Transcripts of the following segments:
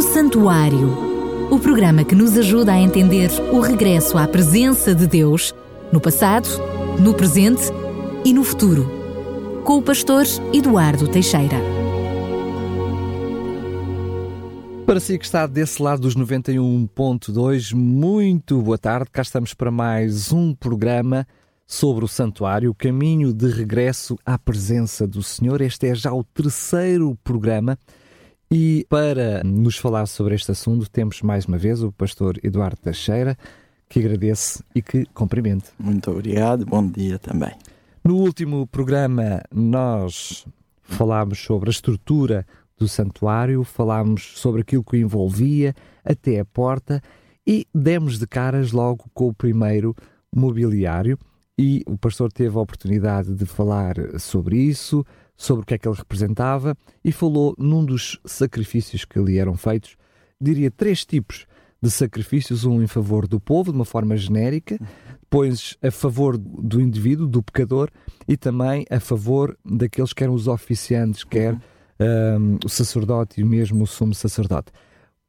O Santuário. O programa que nos ajuda a entender o regresso à presença de Deus no passado, no presente e no futuro. Com o pastor Eduardo Teixeira. Para si que está desse lado dos 91.2, muito boa tarde. Cá estamos para mais um programa sobre o santuário, o caminho de regresso à presença do Senhor. Este é já o terceiro programa e para nos falar sobre este assunto temos mais uma vez o pastor Eduardo Teixeira, que agradece e que cumprimente. Muito obrigado, bom dia também. No último programa nós falámos sobre a estrutura do santuário, falámos sobre aquilo que o envolvia até a porta e demos de caras logo com o primeiro mobiliário e o pastor teve a oportunidade de falar sobre isso, sobre o que é que ele representava e falou num dos sacrifícios que ali eram feitos, diria três tipos de sacrifícios, um em favor do povo, de uma forma genérica, depois a favor do indivíduo, do pecador, e também a favor daqueles que eram os oficiantes, quer um, o sacerdote e mesmo o sumo sacerdote.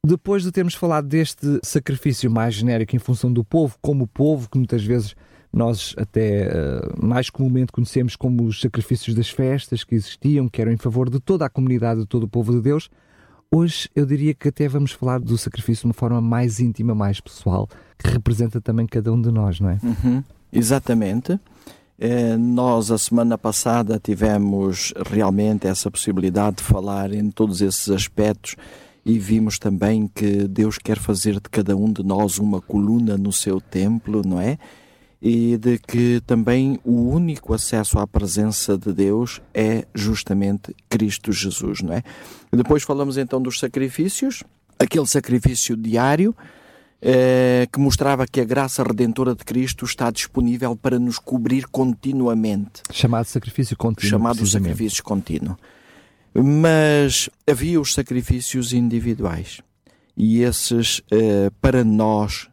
Depois de termos falado deste sacrifício mais genérico em função do povo, como o povo, que muitas vezes nós até uh, mais comumente conhecemos como os sacrifícios das festas que existiam, que eram em favor de toda a comunidade, de todo o povo de Deus. Hoje eu diria que até vamos falar do sacrifício de uma forma mais íntima, mais pessoal, que representa também cada um de nós, não é? Uhum, exatamente. Eh, nós, a semana passada, tivemos realmente essa possibilidade de falar em todos esses aspectos e vimos também que Deus quer fazer de cada um de nós uma coluna no seu templo, não é? E de que também o único acesso à presença de Deus é justamente Cristo Jesus, não é? Depois falamos então dos sacrifícios, aquele sacrifício diário eh, que mostrava que a graça redentora de Cristo está disponível para nos cobrir continuamente. Chamado sacrifício contínuo. Chamado sacrifício contínuo. Mas havia os sacrifícios individuais. E esses, eh, para nós,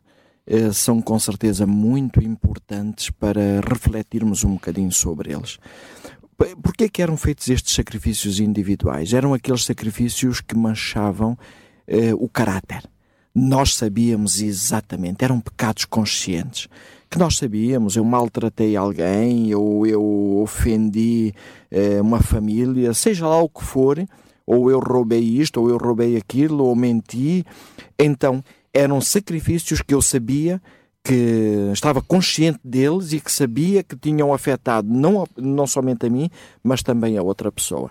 são com certeza muito importantes para refletirmos um bocadinho sobre eles. Porquê que eram feitos estes sacrifícios individuais? Eram aqueles sacrifícios que manchavam eh, o caráter. Nós sabíamos exatamente, eram pecados conscientes. Que nós sabíamos, eu maltratei alguém, ou eu ofendi eh, uma família, seja lá o que for, ou eu roubei isto, ou eu roubei aquilo, ou menti. Então, eram sacrifícios que eu sabia que estava consciente deles e que sabia que tinham afetado não, não somente a mim, mas também a outra pessoa.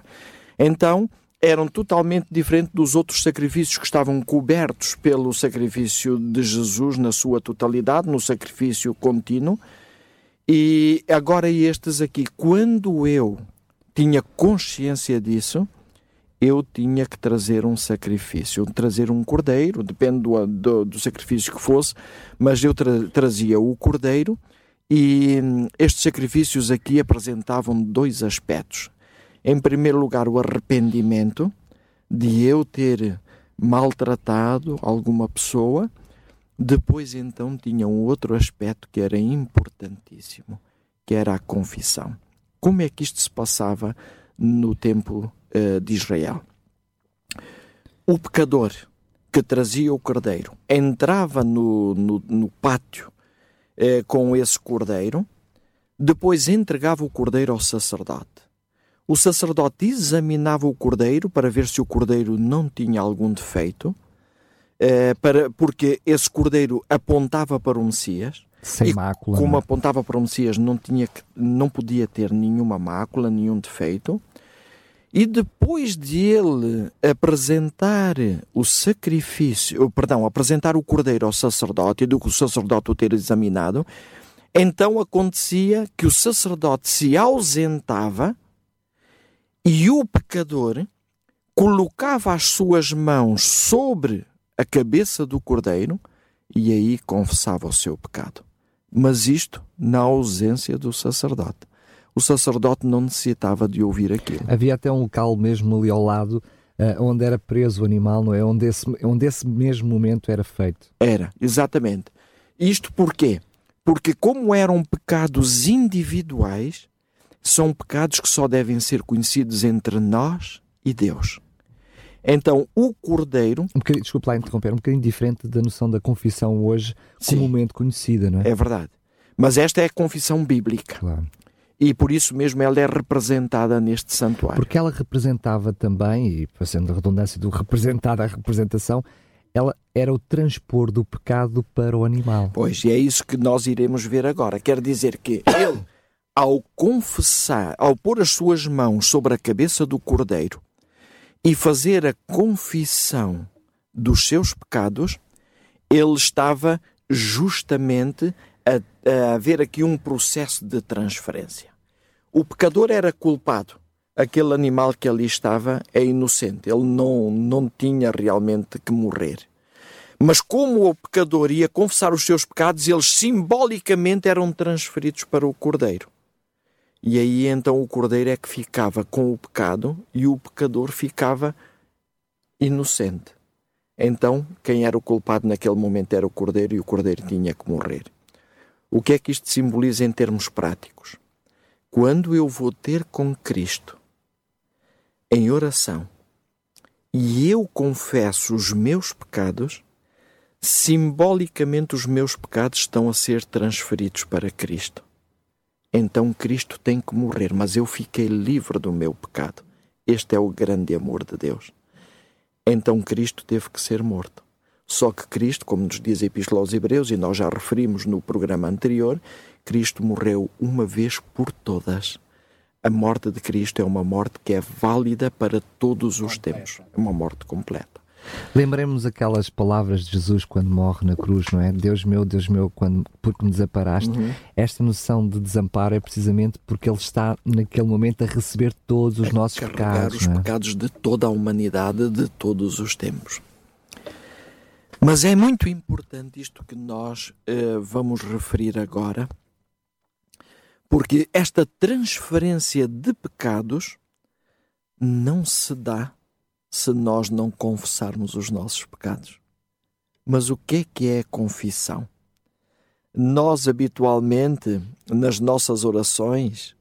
Então, eram totalmente diferentes dos outros sacrifícios que estavam cobertos pelo sacrifício de Jesus na sua totalidade, no sacrifício contínuo. E agora estes aqui, quando eu tinha consciência disso, eu tinha que trazer um sacrifício, trazer um cordeiro, depende do, do, do sacrifício que fosse, mas eu tra trazia o cordeiro e hum, estes sacrifícios aqui apresentavam dois aspectos. Em primeiro lugar, o arrependimento de eu ter maltratado alguma pessoa. Depois, então, tinha um outro aspecto que era importantíssimo, que era a confissão. Como é que isto se passava no tempo uh, de Israel. O pecador que trazia o cordeiro entrava no, no, no pátio uh, com esse cordeiro, depois entregava o cordeiro ao sacerdote. O sacerdote examinava o cordeiro para ver se o cordeiro não tinha algum defeito, uh, para, porque esse cordeiro apontava para o Messias. Sem e mácula. Como não? apontava para o Messias, não, tinha, não podia ter nenhuma mácula, nenhum defeito. E depois de ele apresentar o sacrifício, perdão, apresentar o cordeiro ao sacerdote e do que o sacerdote o ter examinado, então acontecia que o sacerdote se ausentava e o pecador colocava as suas mãos sobre a cabeça do cordeiro e aí confessava o seu pecado. Mas isto na ausência do sacerdote o sacerdote não necessitava de ouvir aquilo. Havia até um local mesmo ali ao lado uh, onde era preso o animal, não é? Onde esse, onde esse mesmo momento era feito. Era, exatamente. Isto porquê? Porque, como eram pecados individuais, são pecados que só devem ser conhecidos entre nós e Deus. Então, o cordeiro. Um bocadinho, desculpa lá interromper, um bocadinho diferente da noção da confissão hoje comumente conhecida, não é? É verdade. Mas esta é a confissão bíblica. Claro. E por isso mesmo ela é representada neste santuário. Porque ela representava também, e fazendo a redundância do representar a representação, ela era o transpor do pecado para o animal. Pois, e é isso que nós iremos ver agora. Quer dizer que ele, ao confessar, ao pôr as suas mãos sobre a cabeça do cordeiro e fazer a confissão dos seus pecados, ele estava justamente a, a haver aqui um processo de transferência. O pecador era culpado. Aquele animal que ali estava é inocente. Ele não, não tinha realmente que morrer. Mas como o pecador ia confessar os seus pecados, eles simbolicamente eram transferidos para o cordeiro. E aí então o cordeiro é que ficava com o pecado e o pecador ficava inocente. Então, quem era o culpado naquele momento era o cordeiro e o cordeiro tinha que morrer. O que é que isto simboliza em termos práticos? Quando eu vou ter com Cristo em oração e eu confesso os meus pecados, simbolicamente os meus pecados estão a ser transferidos para Cristo. Então Cristo tem que morrer, mas eu fiquei livre do meu pecado. Este é o grande amor de Deus. Então Cristo teve que ser morto. Só que Cristo, como nos diz a Epístola aos Hebreus, e nós já referimos no programa anterior, Cristo morreu uma vez por todas. A morte de Cristo é uma morte que é válida para todos os tempos. É uma morte completa. Lembremos aquelas palavras de Jesus quando morre na cruz, não é? Deus meu, Deus meu, quando, porque me desamparaste. Uhum. Esta noção de desamparo é precisamente porque Ele está naquele momento a receber todos os a nossos pecados. os é? pecados de toda a humanidade, de todos os tempos. Mas é muito importante isto que nós uh, vamos referir agora, porque esta transferência de pecados não se dá se nós não confessarmos os nossos pecados. Mas o que é que é a confissão? Nós habitualmente, nas nossas orações,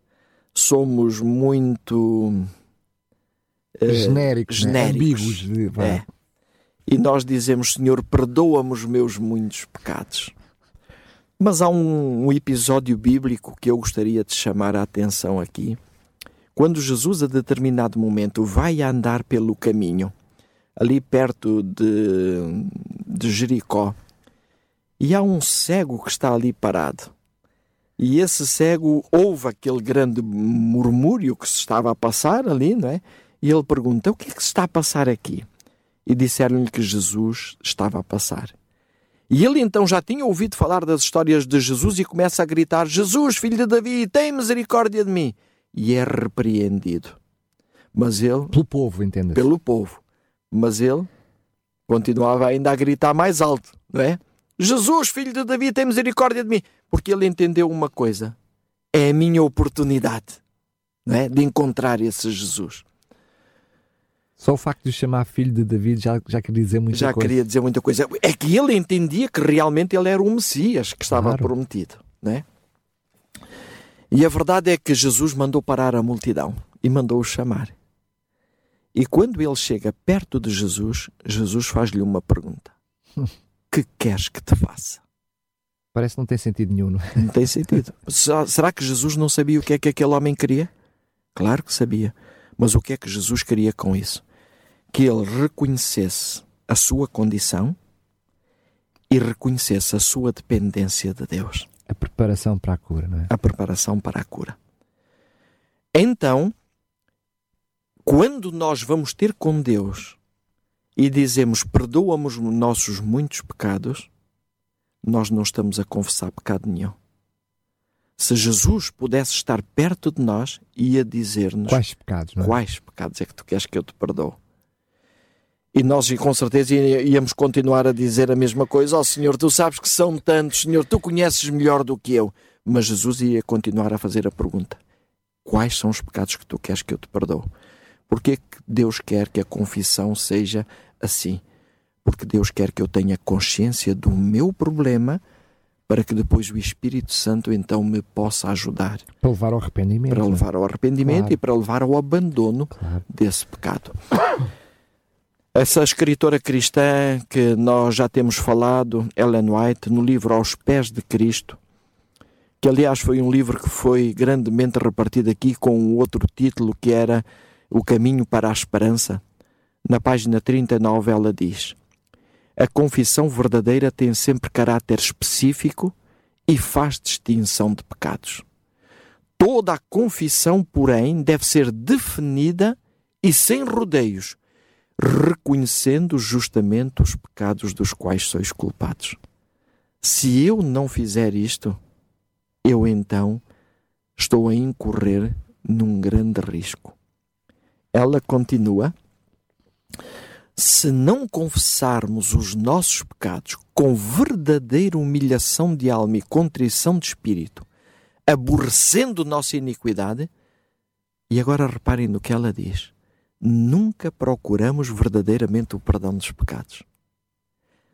somos muito uh, genéricos, genéricos. Né? ambíguos. É. E nós dizemos, Senhor, perdoa-me os meus muitos pecados. Mas há um, um, episódio bíblico que eu gostaria de chamar a atenção aqui. Quando Jesus, a determinado momento, vai andar pelo caminho, ali perto de, de Jericó, e há um cego que está ali parado. E esse cego ouve aquele grande murmúrio que se estava a passar ali, não é? E ele pergunta: O que é que se está a passar aqui? E disseram-lhe que Jesus estava a passar. E ele então já tinha ouvido falar das histórias de Jesus e começa a gritar: Jesus, filho de Davi, tem misericórdia de mim! E é repreendido. Mas ele. Pelo povo, entende? Pelo povo. Mas ele continuava ainda a gritar mais alto, não é? Jesus, filho de Davi, tem misericórdia de mim! Porque ele entendeu uma coisa: é a minha oportunidade não é? de encontrar esse Jesus. Só o facto de chamar filho de David já, já queria dizer muita já coisa. Já queria dizer muita coisa. É que ele entendia que realmente ele era o Messias que estava claro. prometido. Né? E a verdade é que Jesus mandou parar a multidão e mandou-o chamar. E quando ele chega perto de Jesus, Jesus faz-lhe uma pergunta: Que queres que te faça? Parece que não tem sentido nenhum, não é? Não tem sentido. Será que Jesus não sabia o que é que aquele homem queria? Claro que sabia. Mas o que é que Jesus queria com isso? Que ele reconhecesse a sua condição e reconhecesse a sua dependência de Deus. A preparação para a cura, não é? A preparação para a cura. Então, quando nós vamos ter com Deus e dizemos perdoa-me os nossos muitos pecados, nós não estamos a confessar pecado nenhum se Jesus pudesse estar perto de nós, ia dizer-nos quais pecados, é? quais pecados é que tu queres que eu te perdoo. E nós, com certeza, íamos continuar a dizer a mesma coisa: Ó oh, Senhor, tu sabes que são tantos, Senhor, tu conheces melhor do que eu. Mas Jesus ia continuar a fazer a pergunta: Quais são os pecados que tu queres que eu te perdoo? Porque que Deus quer que a confissão seja assim? Porque Deus quer que eu tenha consciência do meu problema para que depois o Espírito Santo então me possa ajudar. Para levar ao arrependimento. Para levar ao arrependimento claro. e para levar ao abandono claro. desse pecado. Essa escritora cristã que nós já temos falado, Ellen White, no livro Aos Pés de Cristo, que aliás foi um livro que foi grandemente repartido aqui com outro título que era O Caminho para a Esperança. Na página 39 ela diz: A confissão verdadeira tem sempre caráter específico e faz distinção de pecados. Toda a confissão, porém, deve ser definida e sem rodeios reconhecendo justamente os pecados dos quais sois culpados. Se eu não fizer isto, eu então estou a incorrer num grande risco. Ela continua: se não confessarmos os nossos pecados com verdadeira humilhação de alma e contrição de espírito, aborrecendo nossa iniquidade, e agora reparem no que ela diz nunca procuramos verdadeiramente o perdão dos pecados.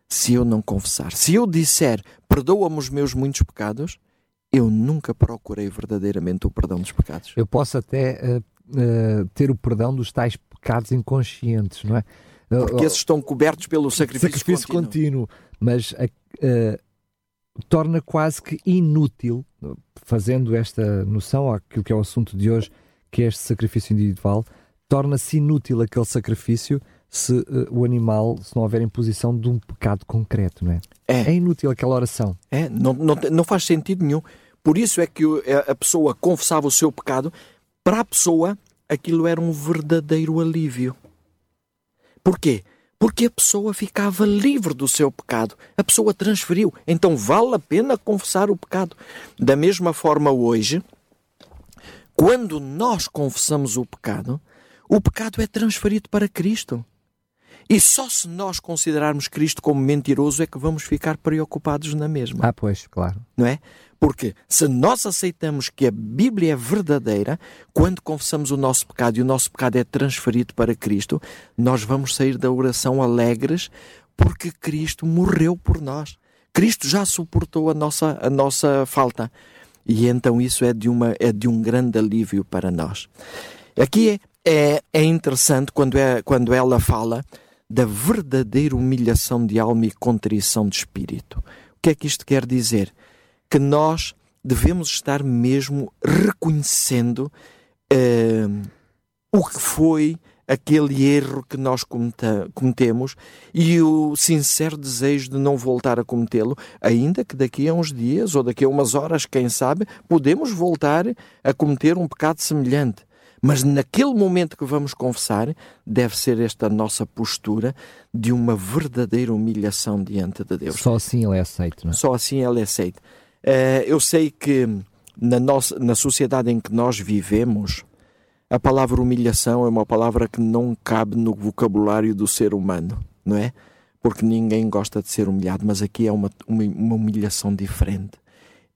Se eu não confessar, se eu disser perdoa-me os meus muitos pecados, eu nunca procurei verdadeiramente o perdão dos pecados. Eu posso até uh, uh, ter o perdão dos tais pecados inconscientes, não é? Porque esses estão cobertos pelo sacrifício, sacrifício contínuo. contínuo. Mas uh, torna quase que inútil, fazendo esta noção àquilo que é o assunto de hoje, que é este sacrifício individual, torna-se inútil aquele sacrifício se uh, o animal, se não houver imposição de um pecado concreto, não é? É, é inútil aquela oração. É, não, não, não faz sentido nenhum. Por isso é que a pessoa confessava o seu pecado, para a pessoa aquilo era um verdadeiro alívio. Porquê? Porque a pessoa ficava livre do seu pecado. A pessoa transferiu. Então vale a pena confessar o pecado. Da mesma forma, hoje, quando nós confessamos o pecado, o pecado é transferido para Cristo. E só se nós considerarmos Cristo como mentiroso é que vamos ficar preocupados na mesma. Ah, pois, claro. Não é? Porque se nós aceitamos que a Bíblia é verdadeira, quando confessamos o nosso pecado e o nosso pecado é transferido para Cristo, nós vamos sair da oração alegres porque Cristo morreu por nós. Cristo já suportou a nossa, a nossa falta. E então isso é de, uma, é de um grande alívio para nós. Aqui é é, é interessante quando, é, quando ela fala da verdadeira humilhação de alma e contrição de espírito. O que é que isto quer dizer? Que nós devemos estar mesmo reconhecendo uh, o que foi aquele erro que nós cometemos e o sincero desejo de não voltar a cometê-lo, ainda que daqui a uns dias ou daqui a umas horas, quem sabe, podemos voltar a cometer um pecado semelhante. Mas naquele momento que vamos confessar, deve ser esta nossa postura de uma verdadeira humilhação diante de Deus. Só assim ele é aceito, não é? Só assim ele é aceito. Uh, eu sei que na, nossa, na sociedade em que nós vivemos, a palavra humilhação é uma palavra que não cabe no vocabulário do ser humano, não é? Porque ninguém gosta de ser humilhado, mas aqui é uma, uma, uma humilhação diferente.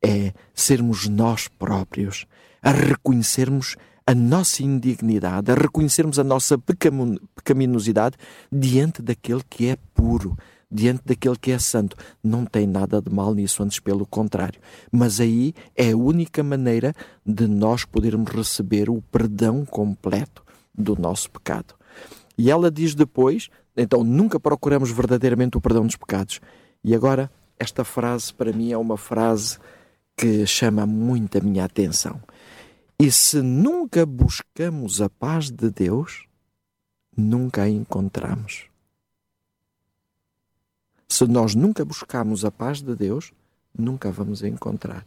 É sermos nós próprios a reconhecermos a nossa indignidade, a reconhecermos a nossa pecaminosidade diante daquele que é puro, diante daquele que é santo. Não tem nada de mal nisso, antes pelo contrário. Mas aí é a única maneira de nós podermos receber o perdão completo do nosso pecado. E ela diz depois, então nunca procuramos verdadeiramente o perdão dos pecados. E agora, esta frase para mim é uma frase que chama muito a minha atenção. E se nunca buscamos a paz de Deus, nunca a encontramos. Se nós nunca buscamos a paz de Deus, nunca a vamos encontrar.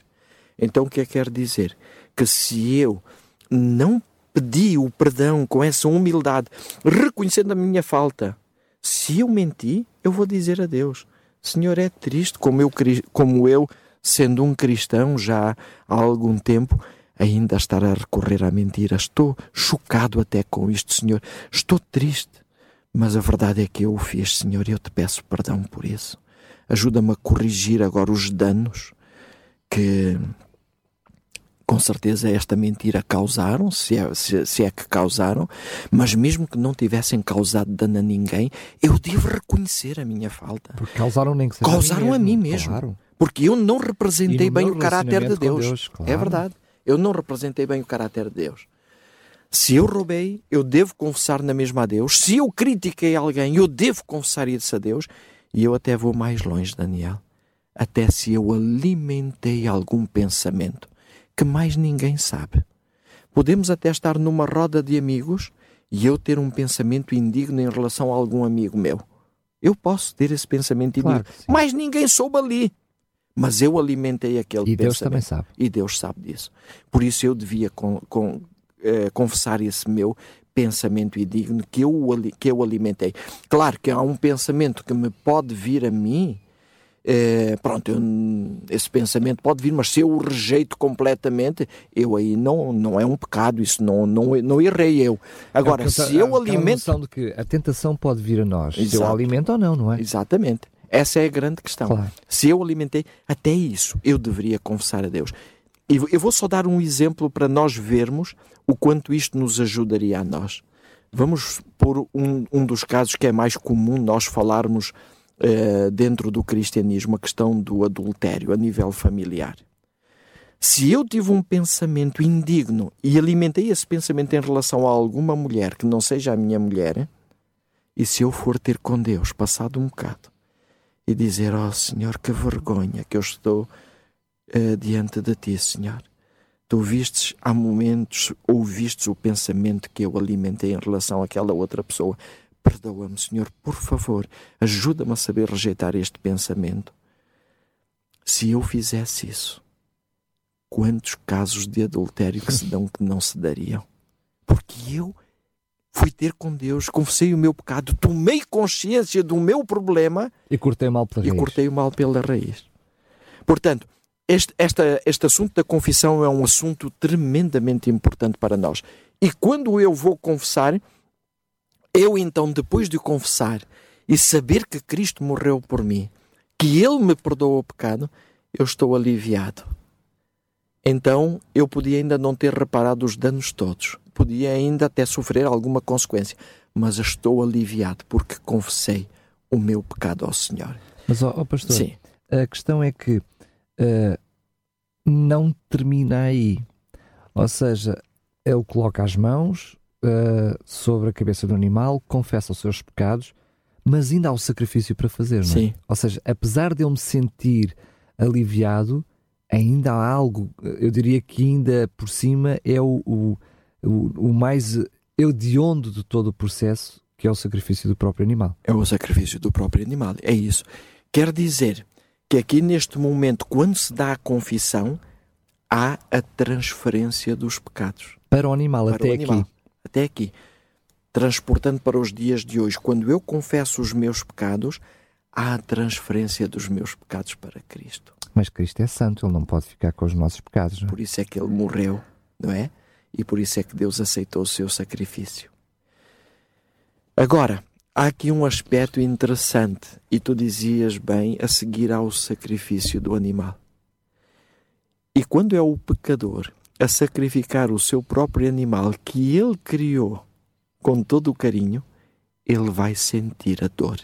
Então o que é que quer dizer? Que se eu não pedi o perdão com essa humildade, reconhecendo a minha falta, se eu menti, eu vou dizer a Deus: Senhor, é triste como eu, como eu sendo um cristão já há algum tempo, ainda estar a recorrer à mentira. Estou chocado até com isto, Senhor. Estou triste. Mas a verdade é que eu o fiz, Senhor, e eu te peço perdão por isso. Ajuda-me a corrigir agora os danos que, com certeza, esta mentira causaram, se é, se, se é que causaram, mas mesmo que não tivessem causado dano a ninguém, eu devo reconhecer a minha falta. Porque causaram nem que seja Causaram a mim mesmo. A mim mesmo. Claro. Porque eu não representei bem o caráter de Deus. Deus claro. É verdade. Eu não representei bem o caráter de Deus. Se eu roubei, eu devo confessar na mesma a Deus. Se eu critiquei alguém, eu devo confessar isso a Deus. E eu até vou mais longe, Daniel. Até se eu alimentei algum pensamento que mais ninguém sabe. Podemos até estar numa roda de amigos e eu ter um pensamento indigno em relação a algum amigo meu. Eu posso ter esse pensamento claro indigno, mas ninguém soube ali. Mas eu alimentei aquele e pensamento. E Deus também sabe. E Deus sabe disso. Por isso eu devia com, com, eh, confessar esse meu pensamento indigno que eu, que eu alimentei. Claro que há um pensamento que me pode vir a mim é, pronto, eu, esse pensamento pode vir, mas se eu o rejeito completamente, eu aí não, não é um pecado, isso não, não, não errei eu. Agora, é se eu alimento. de que a tentação pode vir a nós, Exato. se eu alimento ou não, não é? Exatamente. Essa é a grande questão. Claro. Se eu alimentei, até isso eu deveria confessar a Deus. E eu vou só dar um exemplo para nós vermos o quanto isto nos ajudaria a nós. Vamos por um, um dos casos que é mais comum nós falarmos uh, dentro do cristianismo a questão do adultério a nível familiar. Se eu tive um pensamento indigno e alimentei esse pensamento em relação a alguma mulher que não seja a minha mulher, e se eu for ter com Deus, passado um bocado, e dizer: Oh Senhor, que vergonha que eu estou uh, diante de ti, Senhor. Tu vistes há momentos, ouvistes o pensamento que eu alimentei em relação àquela outra pessoa. Perdoa-me, Senhor, por favor, ajuda-me a saber rejeitar este pensamento. Se eu fizesse isso, quantos casos de adultério que se dão que não se dariam? Porque eu fui ter com Deus, confessei o meu pecado, tomei consciência do meu problema e cortei mal pela e raiz. cortei o mal pela raiz. Portanto, este, esta, este assunto da confissão é um assunto tremendamente importante para nós. E quando eu vou confessar, eu então, depois de confessar e saber que Cristo morreu por mim, que Ele me perdoou o pecado, eu estou aliviado. Então eu podia ainda não ter reparado os danos todos, podia ainda até sofrer alguma consequência, mas estou aliviado porque confessei o meu pecado ao Senhor. Mas, ó, pastor, Sim. a questão é que uh, não termina aí. Ou seja, ele coloca as mãos, uh, sobre a cabeça do animal, confessa os seus pecados, mas ainda há o sacrifício para fazer, não é? Sim. Ou seja, apesar de eu me sentir aliviado, ainda há algo, eu diria que ainda por cima é o, o, o, o mais hediondo de todo o processo, que é o sacrifício do próprio animal. É o sacrifício do próprio animal, é isso. Quer dizer que aqui neste momento, quando se dá a confissão, há a transferência dos pecados. Para o animal, para até o animal. aqui até aqui. Transportando para os dias de hoje, quando eu confesso os meus pecados, há a transferência dos meus pecados para Cristo. Mas Cristo é santo, ele não pode ficar com os nossos pecados. Não é? Por isso é que ele morreu, não é? E por isso é que Deus aceitou o seu sacrifício. Agora, há aqui um aspecto interessante, e tu dizias bem, a seguir ao sacrifício do animal. E quando é o pecador a sacrificar o seu próprio animal que ele criou com todo o carinho, ele vai sentir a dor.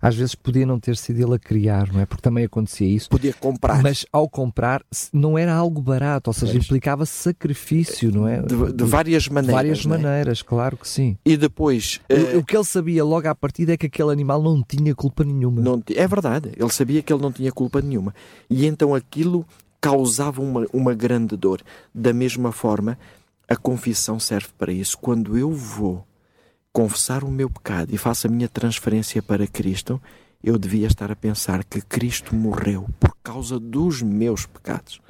Às vezes podia não ter sido ele a criar, não é? Porque também acontecia isso. Podia comprar. Mas ao comprar não era algo barato, ou seja, pois. implicava sacrifício, não é? De, de várias maneiras. De várias é? maneiras, claro que sim. E depois. O, uh... o, que ele sabia logo à partida é que aquele animal não tinha culpa nenhuma. Não, é verdade, ele sabia que ele não tinha culpa nenhuma. E então aquilo causava uma, uma grande dor. Da mesma forma, a confissão serve para isso. Quando eu vou confessar o meu pecado e faço a minha transferência para Cristo, eu devia estar a pensar que Cristo morreu por causa dos meus pecados.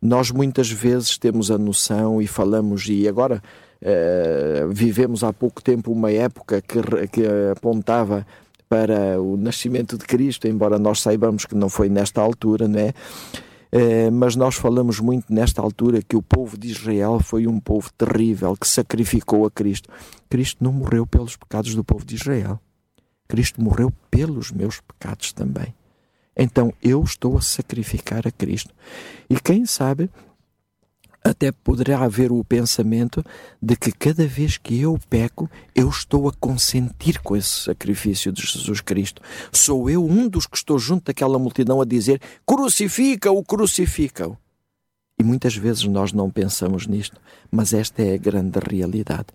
Nós muitas vezes temos a noção e falamos, e agora uh, vivemos há pouco tempo uma época que, que apontava para o nascimento de Cristo, embora nós saibamos que não foi nesta altura, não é? Eh, mas nós falamos muito nesta altura que o povo de Israel foi um povo terrível que sacrificou a Cristo. Cristo não morreu pelos pecados do povo de Israel. Cristo morreu pelos meus pecados também. Então eu estou a sacrificar a Cristo. E quem sabe até poderá haver o pensamento de que cada vez que eu peco, eu estou a consentir com esse sacrifício de Jesus Cristo. Sou eu um dos que estou junto daquela multidão a dizer: crucifica-o, crucifica-o. E muitas vezes nós não pensamos nisto, mas esta é a grande realidade.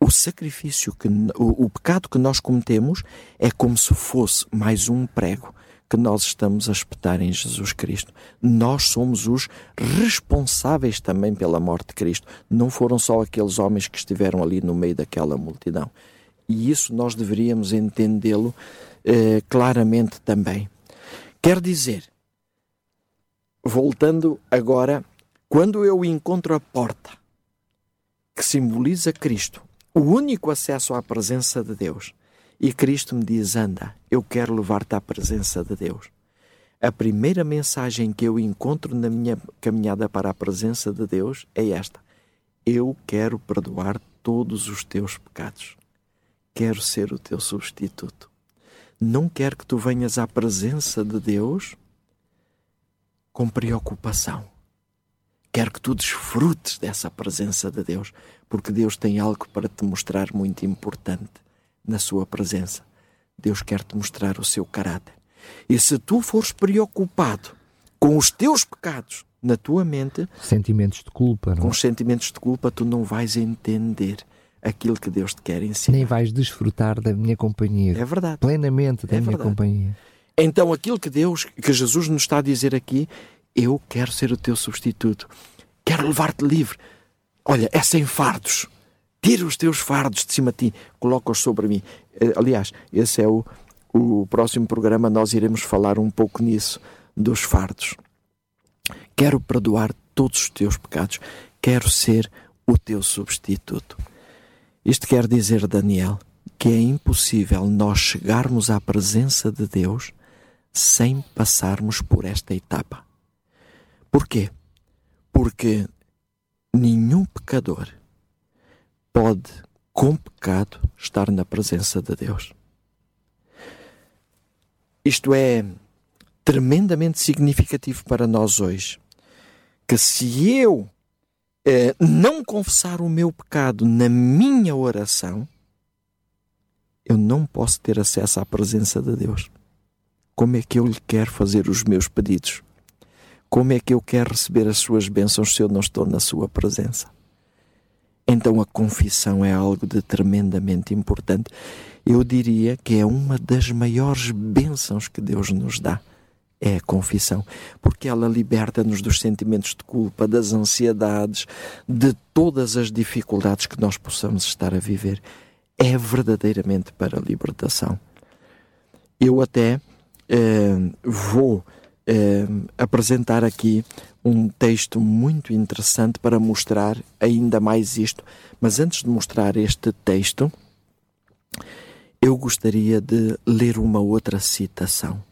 O sacrifício, que, o, o pecado que nós cometemos é como se fosse mais um prego que nós estamos a espetar em Jesus Cristo. Nós somos os responsáveis também pela morte de Cristo. Não foram só aqueles homens que estiveram ali no meio daquela multidão. E isso nós deveríamos entendê-lo eh, claramente também. Quer dizer, voltando agora, quando eu encontro a porta que simboliza Cristo, o único acesso à presença de Deus, e Cristo me diz: Anda, eu quero levar-te à presença de Deus. A primeira mensagem que eu encontro na minha caminhada para a presença de Deus é esta: Eu quero perdoar todos os teus pecados. Quero ser o teu substituto. Não quero que tu venhas à presença de Deus com preocupação. Quero que tu desfrutes dessa presença de Deus, porque Deus tem algo para te mostrar muito importante na sua presença. Deus quer te mostrar o seu caráter. E se tu fores preocupado com os teus pecados na tua mente, sentimentos de culpa, não? com é? os sentimentos de culpa, tu não vais entender aquilo que Deus te quer ensinar. Nem vais desfrutar da minha companhia. É verdade. Plenamente da é minha verdade. companhia. Então, aquilo que Deus, que Jesus nos está a dizer aqui, eu quero ser o teu substituto. Quero levar-te livre. Olha, é sem fardos. Tira os teus fardos de cima de ti, coloca-os sobre mim. Eh, aliás, esse é o, o próximo programa, nós iremos falar um pouco nisso, dos fardos. Quero perdoar todos os teus pecados, quero ser o teu substituto. Isto quer dizer, Daniel, que é impossível nós chegarmos à presença de Deus sem passarmos por esta etapa. Porquê? Porque nenhum pecador pode, com pecado, estar na presença de Deus. Isto é tremendamente significativo para nós hoje. Que se eu eh, não confessar o meu pecado na minha oração, eu não posso ter acesso à presença de Deus. Como é que eu lhe quero fazer os meus pedidos? Como é que eu quero receber as suas bênçãos se eu não estou na sua presença? Então a confissão é algo de tremendamente importante. Eu diria que é uma das maiores bênçãos que Deus nos dá. É a confissão, porque ela liberta-nos dos sentimentos de culpa, das ansiedades, de todas as dificuldades que nós possamos estar a viver. É verdadeiramente para a libertação. Eu até eh, vou eh, apresentar aqui um texto muito interessante para mostrar ainda mais isto. Mas antes de mostrar este texto, eu gostaria de ler uma outra citação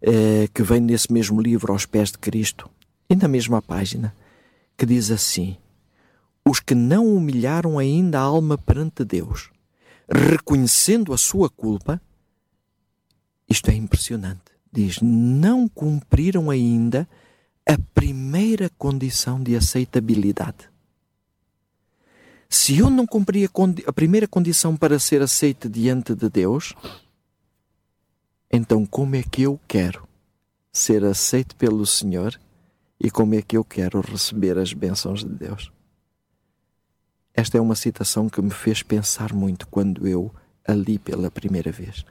eh, que vem nesse mesmo livro, Aos Pés de Cristo, e na mesma página, que diz assim: Os que não humilharam ainda a alma perante Deus, reconhecendo a sua culpa, isto é impressionante, diz, não cumpriram ainda a primeira condição de aceitabilidade. Se eu não cumprir a, a, primeira condição para ser aceito diante de Deus, então como é que eu quero ser aceito pelo Senhor e como é que eu quero receber as bênçãos de Deus? Esta é uma citação que me fez pensar muito quando eu a li pela primeira vez.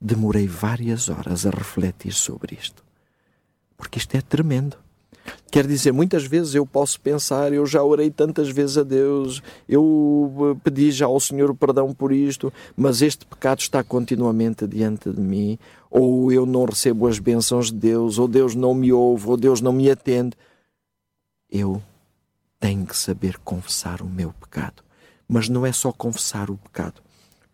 Demorei várias horas a refletir sobre isto porque isto é tremendo. Quer dizer, muitas vezes eu posso pensar, eu já orei tantas vezes a Deus, eu eh, pedi já ao Senhor perdão por isto, mas este pecado está continuamente diante de mim, ou eu não recebo as bênçãos de Deus, ou Deus não me ouve, ou Deus não me atende. Eu tenho que saber confessar o meu pecado. Mas não é só confessar o pecado,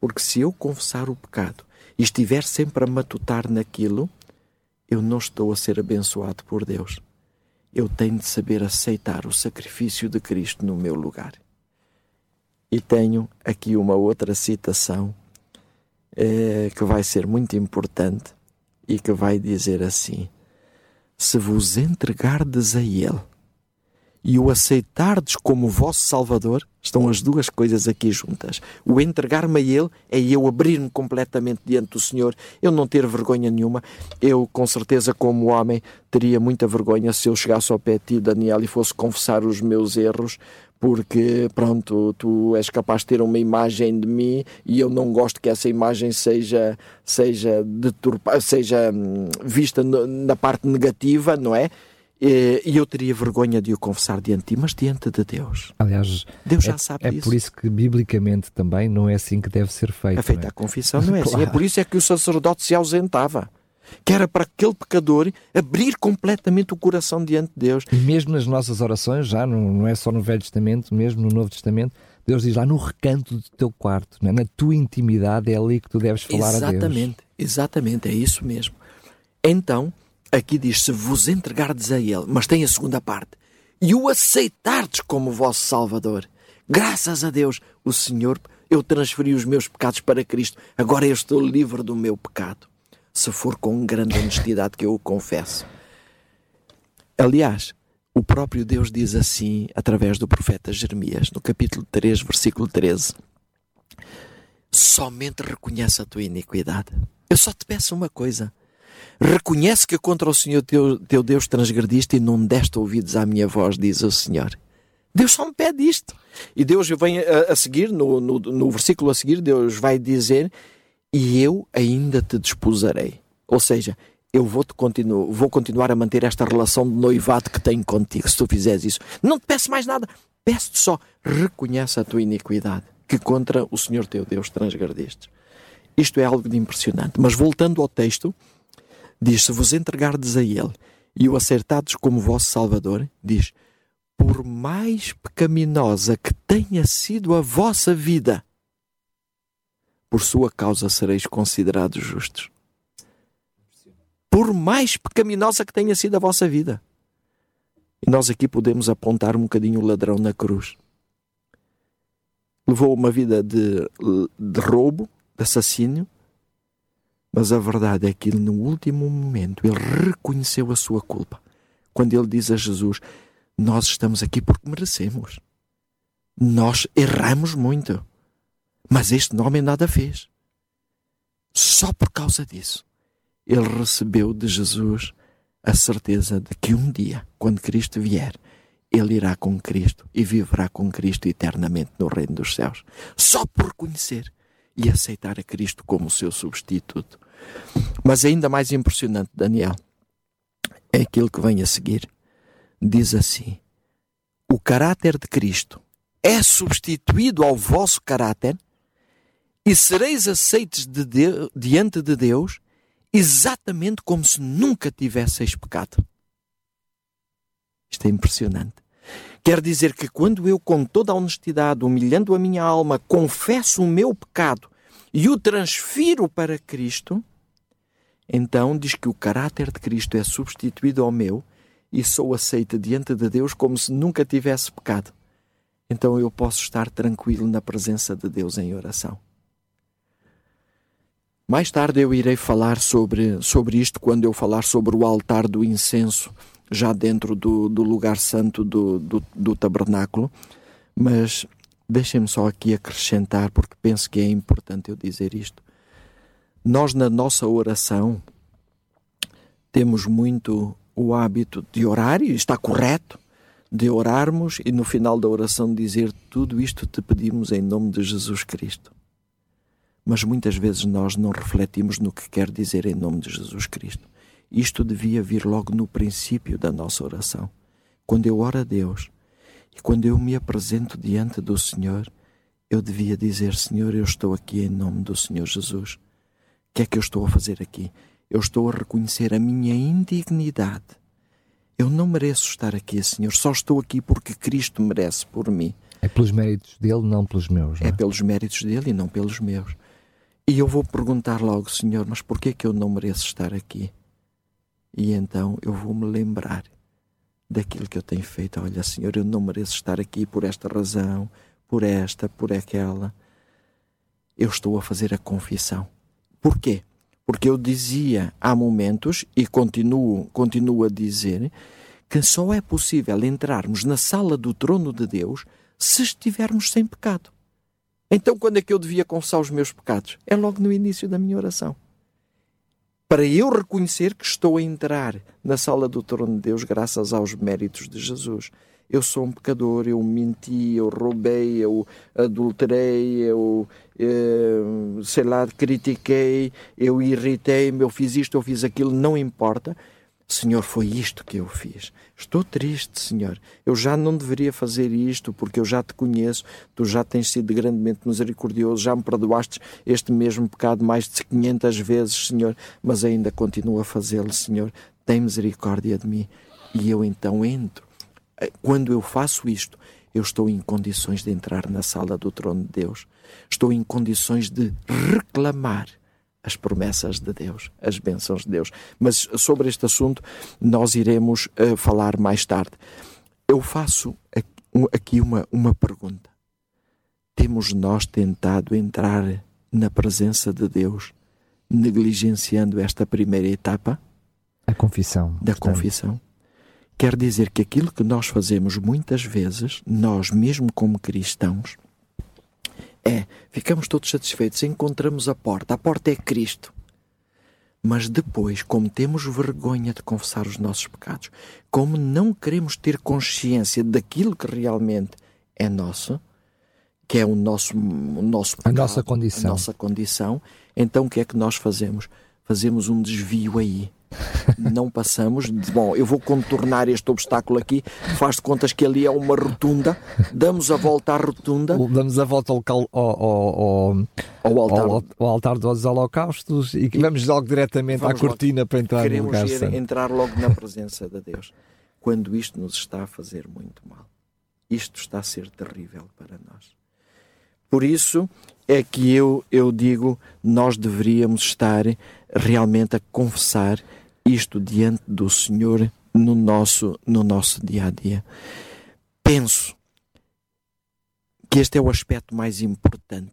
porque se eu confessar o pecado e estiver sempre a matutar naquilo, eu não estou a ser abençoado por Deus. Eu tenho de saber aceitar o sacrifício de Cristo no meu lugar. E tenho aqui uma outra citação eh, que vai ser muito importante e que vai dizer assim: Se vos entregardes a Ele e o aceitardes como vosso Salvador, estão as duas coisas aqui juntas. O entregar-me a Ele é eu abrir-me completamente diante do Senhor, eu não ter vergonha nenhuma. Eu, com certeza, como homem, teria muita vergonha se eu chegasse ao pé de ti, Daniel, e fosse confessar os meus erros, porque pronto, tu és capaz de ter uma imagem de mim e eu não gosto que essa imagem seja seja deturpa, seja hum, vista na parte negativa, não é? E eu teria vergonha de o confessar diante de ti, mas diante de Deus. Aliás, Deus já é, sabe é disso. por isso que biblicamente também não é assim que deve ser feito. É feita é? a confissão, não é claro. assim. É por isso é que o sacerdote se ausentava. Que era para aquele pecador abrir completamente o coração diante de Deus. E mesmo nas nossas orações, já não, não é só no Velho Testamento, mesmo no Novo Testamento, Deus diz lá no recanto do teu quarto, é? na tua intimidade, é ali que tu deves falar exatamente, a Deus. Exatamente, exatamente, é isso mesmo. Então, aqui diz: se vos entregardes a Ele, mas tem a segunda parte, e o aceitardes como vosso Salvador, graças a Deus, o Senhor, eu transferi os meus pecados para Cristo, agora eu estou livre do meu pecado, se for com grande honestidade que eu o confesso. Aliás, o próprio Deus diz assim, através do profeta Jeremias, no capítulo 3, versículo 13: Somente reconhece a tua iniquidade. Eu só te peço uma coisa Reconhece que contra o Senhor teu, teu Deus transgrediste e não deste ouvidos à minha voz, diz o Senhor. Deus só me pede isto. E Deus vem a, a seguir, no, no, no, versículo a seguir, Deus vai dizer: E eu ainda te desposarei. Ou seja, eu vou, -te continuo, vou continuar a manter esta relação de noivado que tenho contigo, se tu fizeres isso. Não te peço mais nada, peço-te só: reconhece a tua iniquidade, que contra o Senhor teu Deus transgrediste. Isto é algo de impressionante. Mas voltando ao texto, diz: Se vos entregardes a Ele e o acertardes como vosso Salvador, diz: Por mais pecaminosa que tenha sido a vossa vida, por sua causa sereis considerados justos. Por mais pecaminosa que tenha sido a vossa vida. E nós aqui podemos apontar um bocadinho o ladrão na cruz. Levou uma vida de, de roubo, de assassínio, mas a verdade é que ele, no último momento, ele reconheceu a sua culpa. Quando ele diz a Jesus: Nós estamos aqui porque merecemos. Nós erramos muito. Mas este homem nada fez. Só por causa disso, ele recebeu de Jesus a certeza de que um dia, quando Cristo vier, ele irá com Cristo e viverá com Cristo eternamente no reino dos céus. Só por reconhecer e aceitar a Cristo como seu substituto. Mas ainda mais impressionante, Daniel, é aquilo que vem a seguir. Diz assim: O caráter de Cristo é substituído ao vosso caráter e sereis aceitos de de, diante de Deus exatamente como se nunca tivesseis pecado. Isto é impressionante. Quer dizer que quando eu, com toda a honestidade, humilhando a minha alma, confesso o meu pecado e o transfiro para Cristo, então diz que o caráter de Cristo é substituído ao meu e sou aceita diante de Deus como se nunca tivesse pecado. Então eu posso estar tranquilo na presença de Deus em oração. Mais tarde eu irei falar sobre, sobre isto quando eu falar sobre o altar do incenso, já dentro do, do lugar santo do, do, do tabernáculo. Mas deixem-me só aqui acrescentar, porque penso que é importante eu dizer isto. Nós, na nossa oração, temos muito o hábito de orar, e está correto, de orarmos e no final da oração dizer: Tudo isto te pedimos em nome de Jesus Cristo. Mas muitas vezes nós não refletimos no que quer dizer em nome de Jesus Cristo. Isto devia vir logo no princípio da nossa oração. Quando eu oro a Deus e quando eu me apresento diante do Senhor, eu devia dizer: Senhor, eu estou aqui em nome do Senhor Jesus que é que eu estou a fazer aqui? Eu estou a reconhecer a minha indignidade. Eu não mereço estar aqui, Senhor. Só estou aqui porque Cristo merece por mim. É pelos méritos dele, não pelos meus. Não é? é pelos méritos dele e não pelos meus. E eu vou perguntar logo, Senhor, mas porquê que eu não mereço estar aqui? E então eu vou me lembrar daquilo que eu tenho feito. Olha, Senhor, eu não mereço estar aqui por esta razão, por esta, por aquela. Eu estou a fazer a confissão. Porquê? Porque eu dizia há momentos, e continuo, continuo a dizer, que só é possível entrarmos na sala do trono de Deus se estivermos sem pecado. Então, quando é que eu devia confessar os meus pecados? É logo no início da minha oração. Para eu reconhecer que estou a entrar na sala do trono de Deus graças aos méritos de Jesus. Eu sou um pecador, eu menti, eu roubei, eu adulterei, eu, sei lá, critiquei, eu irritei-me, eu fiz isto, eu fiz aquilo, não importa. Senhor, foi isto que eu fiz. Estou triste, Senhor. Eu já não deveria fazer isto porque eu já te conheço, tu já tens sido grandemente misericordioso, já me perdoaste este mesmo pecado mais de 500 vezes, Senhor, mas ainda continuo a fazê-lo, Senhor. Tem misericórdia de mim. E eu então entro. Quando eu faço isto, eu estou em condições de entrar na sala do trono de Deus. Estou em condições de reclamar as promessas de Deus, as bênçãos de Deus. Mas sobre este assunto nós iremos uh, falar mais tarde. Eu faço aqui uma, uma pergunta. Temos nós tentado entrar na presença de Deus negligenciando esta primeira etapa? A confissão. Da portanto. confissão. Quer dizer que aquilo que nós fazemos muitas vezes, nós mesmo como cristãos, é, ficamos todos satisfeitos, encontramos a porta, a porta é Cristo. Mas depois, como temos vergonha de confessar os nossos pecados, como não queremos ter consciência daquilo que realmente é nosso, que é o nosso, o nosso pecado, a nossa condição. a nossa condição, então o que é que nós fazemos? Fazemos um desvio aí não passamos. Bom, eu vou contornar este obstáculo aqui. Faz de contas que ali é uma rotunda. Damos a volta à rotunda. Damos a volta ao, ao, ao, ao altar. Ao, ao, altar dos holocaustos e, e vamos logo diretamente vamos à cortina logo. para entrar Queremos no lugar ir, entrar logo na presença de Deus. Quando isto nos está a fazer muito mal. Isto está a ser terrível para nós. Por isso é que eu, eu digo, nós deveríamos estar realmente a confessar isto diante do Senhor no nosso, no nosso dia a dia. Penso que este é o aspecto mais importante.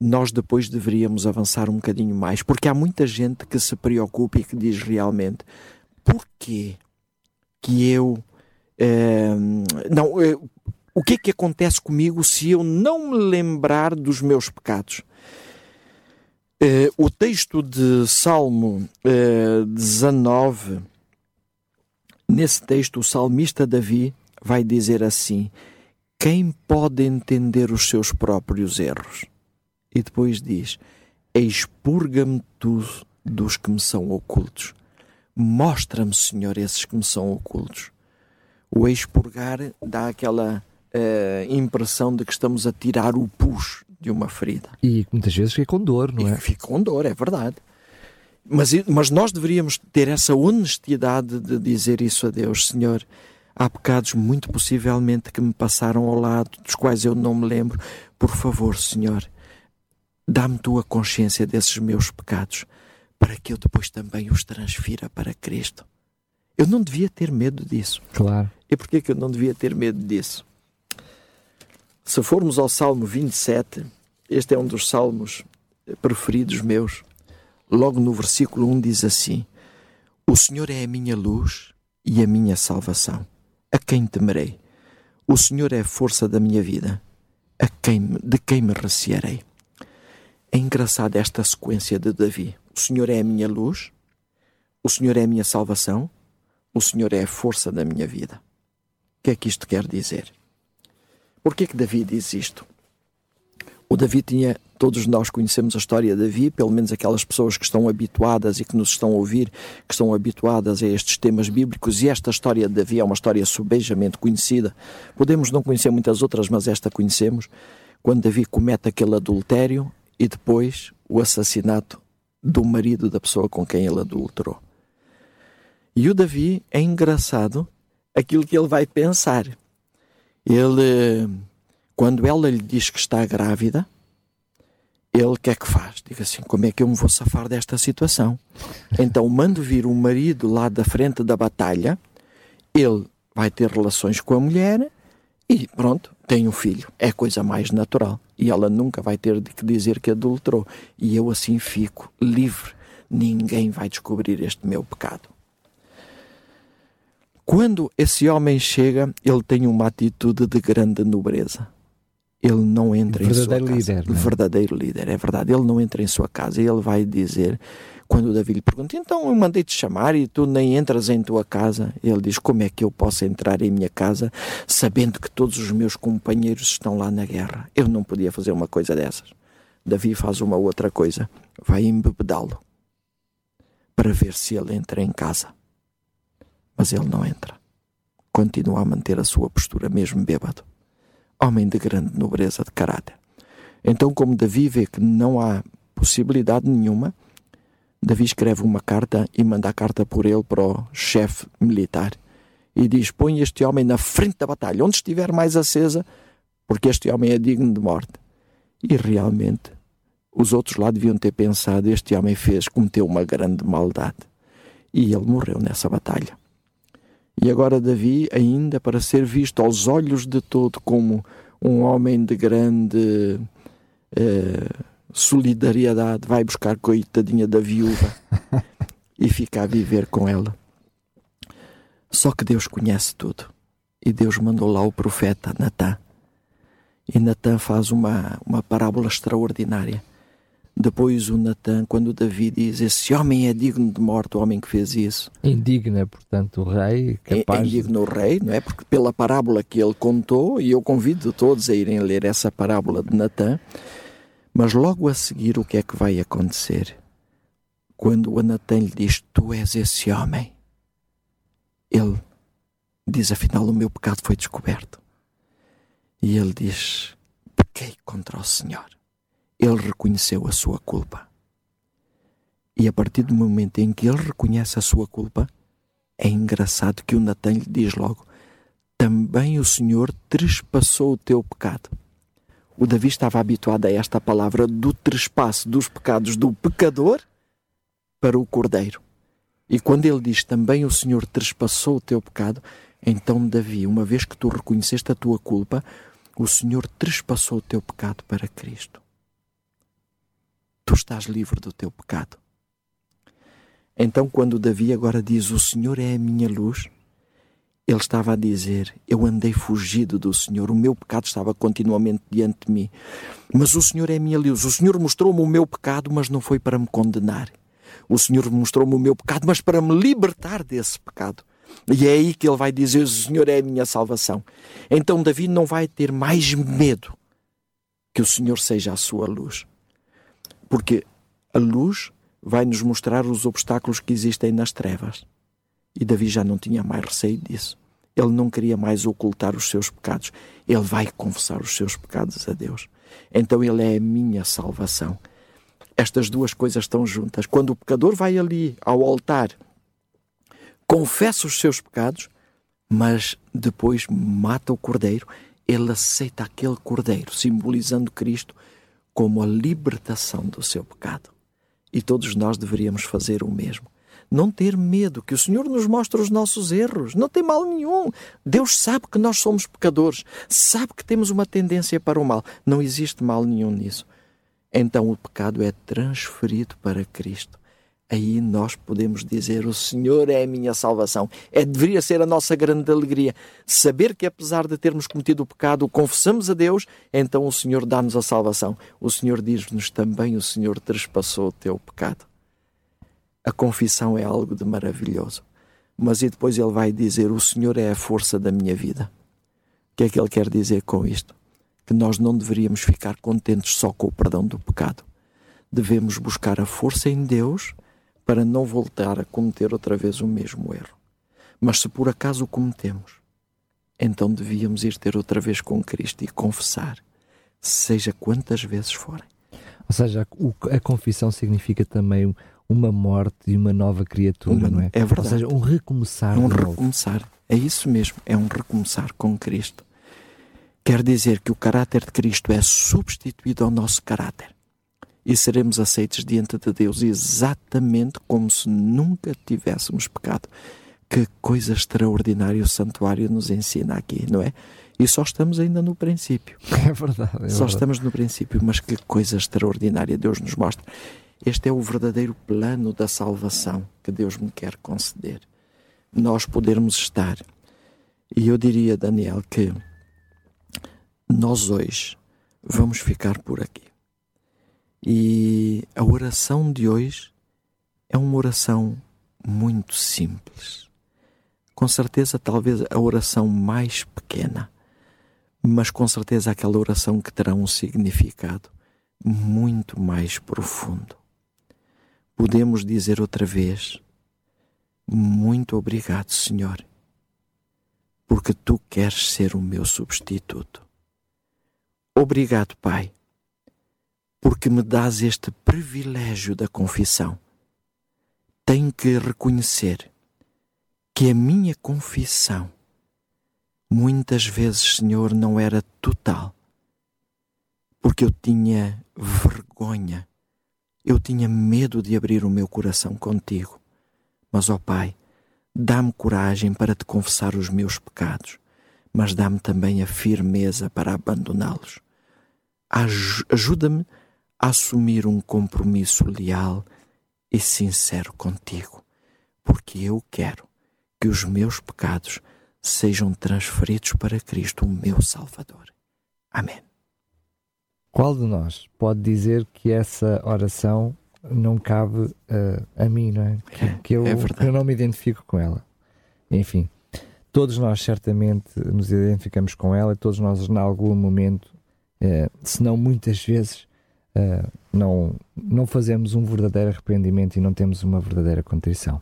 Nós depois deveríamos avançar um bocadinho mais, porque há muita gente que se preocupa e que diz realmente: porquê que eu. Eh, não, eh, o que é que acontece comigo se eu não me lembrar dos meus pecados? Uh, o texto de Salmo uh, 19, nesse texto, o salmista Davi vai dizer assim: Quem pode entender os seus próprios erros? E depois diz: Expurga-me tu dos que me são ocultos. Mostra-me, Senhor, esses que me são ocultos. O expurgar dá aquela uh, impressão de que estamos a tirar o pus de uma ferida. E muitas vezes fica com dor, não e é? Fica com dor, é verdade. Mas, mas nós deveríamos ter essa honestidade de dizer isso a Deus, Senhor. Há pecados muito possivelmente que me passaram ao lado, dos quais eu não me lembro. Por favor, Senhor, dá-me tua consciência desses meus pecados, para que eu depois também os transfira para Cristo. Eu não devia ter medo disso. Claro. E porquê que eu não devia ter medo disso? Se formos ao Salmo 27, este é um dos salmos preferidos meus. Logo no versículo 1 diz assim: O Senhor é a minha luz e a minha salvação. A quem temerei? O Senhor é a força da minha vida. A quem, de quem me recearei? É engraçada esta sequência de Davi. O Senhor é a minha luz, o Senhor é a minha salvação, o Senhor é a força da minha vida. O que é que isto quer dizer? Por que Davi diz isto? O Davi tinha, todos nós conhecemos a história de Davi, pelo menos aquelas pessoas que estão habituadas e que nos estão a ouvir, que estão habituadas a estes temas bíblicos, e esta história de Davi é uma história subejamente conhecida. Podemos não conhecer muitas outras, mas esta conhecemos. Quando Davi comete aquele adultério e depois o assassinato do marido da pessoa com quem ele adulterou. E o Davi é engraçado aquilo que ele vai pensar ele, quando ela lhe diz que está grávida, ele o que é que faz? Diga assim: como é que eu me vou safar desta situação? Então mando vir o marido lá da frente da batalha, ele vai ter relações com a mulher e pronto, tem um filho. É coisa mais natural. E ela nunca vai ter de que dizer que adulterou. E eu assim fico livre. Ninguém vai descobrir este meu pecado. Quando esse homem chega, ele tem uma atitude de grande nobreza. Ele não entra em sua casa. Líder, é? Verdadeiro líder, é verdade. Ele não entra em sua casa. Ele vai dizer, quando Davi lhe pergunta, então eu mandei-te chamar e tu nem entras em tua casa. Ele diz, como é que eu posso entrar em minha casa sabendo que todos os meus companheiros estão lá na guerra? Eu não podia fazer uma coisa dessas. Davi faz uma outra coisa. Vai embebedá-lo para ver se ele entra em casa. Mas ele não entra. Continua a manter a sua postura mesmo bêbado homem de grande nobreza de caráter. Então, como Davi vê que não há possibilidade nenhuma, Davi escreve uma carta e manda a carta por ele para o chefe militar e diz: Põe este homem na frente da batalha, onde estiver mais acesa, porque este homem é digno de morte. E realmente, os outros lá deviam ter pensado: Este homem fez, cometeu uma grande maldade. E ele morreu nessa batalha. E agora Davi, ainda para ser visto aos olhos de todo como um homem de grande eh, solidariedade, vai buscar coitadinha da viúva e fica a viver com ela. Só que Deus conhece tudo. E Deus mandou lá o profeta Natã. E Natã faz uma, uma parábola extraordinária. Depois o Natan, quando Davi diz: Esse homem é digno de morte, o homem que fez isso. Indigna, portanto, o rei. Capaz é, indigna o rei, não é? Porque pela parábola que ele contou, e eu convido todos a irem ler essa parábola de Natan, mas logo a seguir o que é que vai acontecer? Quando o Natan lhe diz: Tu és esse homem, ele diz: Afinal, o meu pecado foi descoberto. E ele diz: Pequei contra o Senhor ele reconheceu a sua culpa. E a partir do momento em que ele reconhece a sua culpa, é engraçado que o Natan lhe diz logo: Também o Senhor trespassou o teu pecado. O Davi estava habituado a esta palavra do trespasse dos pecados do pecador para o cordeiro. E quando ele diz também o Senhor trespassou o teu pecado, então, Davi, uma vez que tu reconheceste a tua culpa, o Senhor trespassou o teu pecado para Cristo tu estás livre do teu pecado. Então, quando Davi agora diz: O Senhor é a minha luz, ele estava a dizer: Eu andei fugido do Senhor, o meu pecado estava continuamente diante de mim. Mas o Senhor é a minha luz. O Senhor mostrou-me o meu pecado, mas não foi para me condenar. O Senhor mostrou-me o meu pecado, mas para me libertar desse pecado. E é aí que ele vai dizer: O Senhor é a minha salvação. Então, Davi não vai ter mais medo que o Senhor seja a sua luz porque a luz vai nos mostrar os obstáculos que existem nas trevas. E Davi já não tinha mais receio disso. Ele não queria mais ocultar os seus pecados. Ele vai confessar os seus pecados a Deus. Então ele é a minha salvação. Estas duas coisas estão juntas. Quando o pecador vai ali ao altar, confessa os seus pecados, mas depois mata o cordeiro, ele aceita aquele cordeiro, simbolizando Cristo, como a libertação do seu pecado. E todos nós deveríamos fazer o mesmo. Não ter medo, que o Senhor nos mostre os nossos erros. Não tem mal nenhum. Deus sabe que nós somos pecadores, sabe que temos uma tendência para o mal. Não existe mal nenhum nisso. Então o pecado é transferido para Cristo aí nós podemos dizer: O Senhor é a minha salvação. É, deveria ser a nossa grande alegria. Saber que, apesar de termos cometido o pecado, confessamos a Deus, então o Senhor dá-nos a salvação. O Senhor diz-nos também: O Senhor trespassou o teu pecado. A confissão é algo de maravilhoso. Mas e depois ele vai dizer: O Senhor é a força da minha vida. O que é que ele quer dizer com isto? Que nós não deveríamos ficar contentes só com o perdão do pecado. Devemos buscar a força em Deus para não voltar a cometer outra vez o mesmo erro. Mas se por acaso o cometemos, então devíamos ir ter outra vez com Cristo e confessar, seja quantas vezes forem. Ou seja, a confissão significa também uma morte e uma nova criatura, uma, não é? É verdade. Ou seja, um recomeçar. Um recomeçar. É isso mesmo, é um recomeçar com Cristo. Quer dizer que o caráter de Cristo é substituído ao nosso caráter e seremos aceitos diante de Deus exatamente como se nunca tivéssemos pecado. Que coisa extraordinária o santuário nos ensina aqui, não é? E só estamos ainda no princípio. É verdade. É só verdade. estamos no princípio, mas que coisa extraordinária Deus nos mostra. Este é o verdadeiro plano da salvação que Deus me quer conceder. nós podermos estar. E eu diria, Daniel, que nós hoje vamos ficar por aqui. E a oração de hoje é uma oração muito simples. Com certeza, talvez a oração mais pequena, mas com certeza aquela oração que terá um significado muito mais profundo. Podemos dizer outra vez: Muito obrigado, Senhor, porque tu queres ser o meu substituto. Obrigado, Pai, porque me dás este privilégio da confissão. Tenho que reconhecer que a minha confissão muitas vezes, Senhor, não era total, porque eu tinha vergonha, eu tinha medo de abrir o meu coração contigo. Mas, ó Pai, dá-me coragem para te confessar os meus pecados, mas dá-me também a firmeza para abandoná-los ajuda-me assumir um compromisso leal e sincero contigo, porque eu quero que os meus pecados sejam transferidos para Cristo, o meu Salvador. Amém. Qual de nós pode dizer que essa oração não cabe uh, a mim, não é? Que, é, que eu, é eu não me identifico com ela. Enfim, todos nós certamente nos identificamos com ela e todos nós, em algum momento, uh, se não muitas vezes, uh, não, não fazemos um verdadeiro arrependimento e não temos uma verdadeira contrição.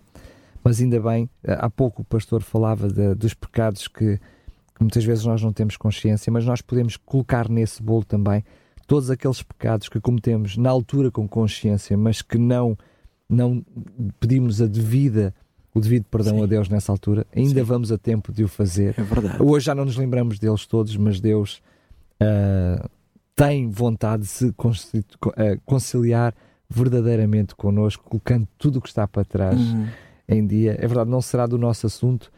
Mas ainda bem, eh, há pouco o pastor falava de, dos pecados que, que muitas vezes nós não temos consciência, mas nós podemos colocar nesse bolo também todos aqueles pecados que cometemos na altura com consciência, mas que não, não pedimos a devida, o devido perdão Sim. a Deus nessa altura, ainda Sim. vamos a tempo de o fazer. É verdade. Hoje já não nos lembramos deles todos, mas Deus uh, tem vontade de se uh, conciliar verdadeiramente connosco, colocando tudo o que está para trás uhum. em dia. É verdade, não será do nosso assunto,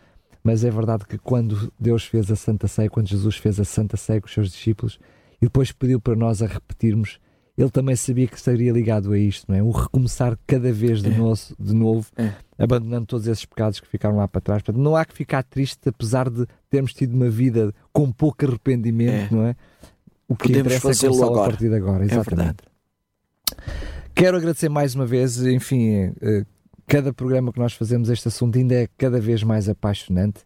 mas é verdade que quando Deus fez a Santa Ceia, quando Jesus fez a Santa Ceia com os seus discípulos, e depois pediu para nós a repetirmos, ele também sabia que estaria ligado a isto, não é? O recomeçar cada vez de, é. novo, de novo é. abandonando todos esses pecados que ficaram lá para trás. Portanto, não há que ficar triste, apesar de termos tido uma vida com pouco arrependimento, é. não é? O que Podemos interessa é agora. a partir de agora. Exatamente. É verdade. Quero agradecer mais uma vez, enfim, eh, cada programa que nós fazemos, este assunto ainda é cada vez mais apaixonante.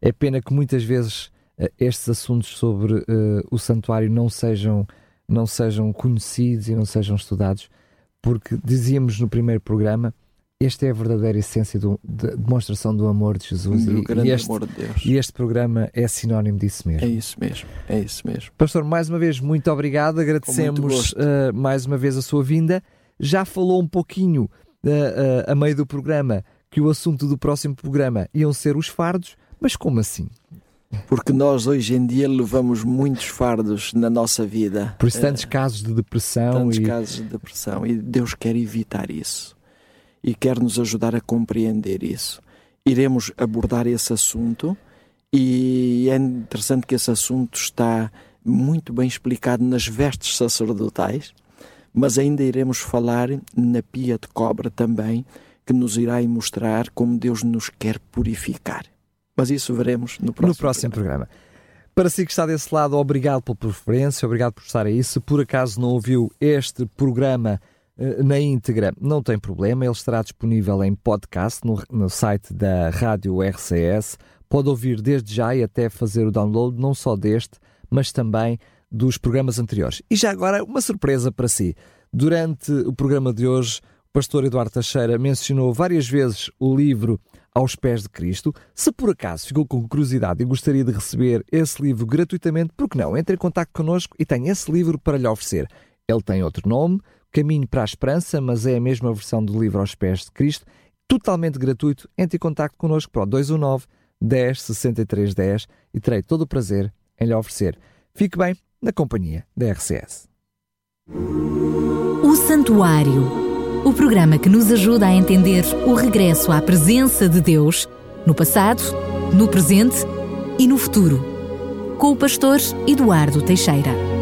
É pena que muitas vezes eh, estes assuntos sobre uh, o santuário não sejam, não sejam conhecidos e não sejam estudados, porque dizíamos no primeiro programa esta é a verdadeira essência da de demonstração do amor de Jesus. Do e, grande e este, amor de Deus. E este programa é sinónimo disso mesmo. É isso mesmo, é isso mesmo. Pastor, mais uma vez, muito obrigado. Agradecemos uh, mais uma vez a sua vinda. Já falou um pouquinho uh, uh, a meio do programa que o assunto do próximo programa iam ser os fardos, mas como assim? Porque nós hoje em dia levamos muitos fardos na nossa vida. Por isso, tantos casos de depressão. Tantos e... casos de depressão. E Deus quer evitar isso e quer nos ajudar a compreender isso. Iremos abordar esse assunto e é interessante que esse assunto está muito bem explicado nas vestes sacerdotais, mas ainda iremos falar na pia de cobra também, que nos irá mostrar como Deus nos quer purificar. Mas isso veremos no próximo, no próximo programa. programa. Para si que está desse lado, obrigado pela preferência, obrigado por estar aí. Se por acaso não ouviu este programa na íntegra, não tem problema, ele estará disponível em podcast no, no site da Rádio RCS. Pode ouvir desde já e até fazer o download, não só deste, mas também dos programas anteriores. E já agora, uma surpresa para si. Durante o programa de hoje, o pastor Eduardo Teixeira mencionou várias vezes o livro Aos Pés de Cristo. Se por acaso ficou com curiosidade e gostaria de receber esse livro gratuitamente, por que não? Entre em contato connosco e tem esse livro para lhe oferecer. Ele tem outro nome, Caminho para a Esperança, mas é a mesma versão do livro Aos Pés de Cristo, totalmente gratuito. Entre em contato connosco para o 219 10 63 10 e terei todo o prazer em lhe oferecer. Fique bem na companhia da RCS. O Santuário o programa que nos ajuda a entender o regresso à presença de Deus no passado, no presente e no futuro. Com o pastor Eduardo Teixeira.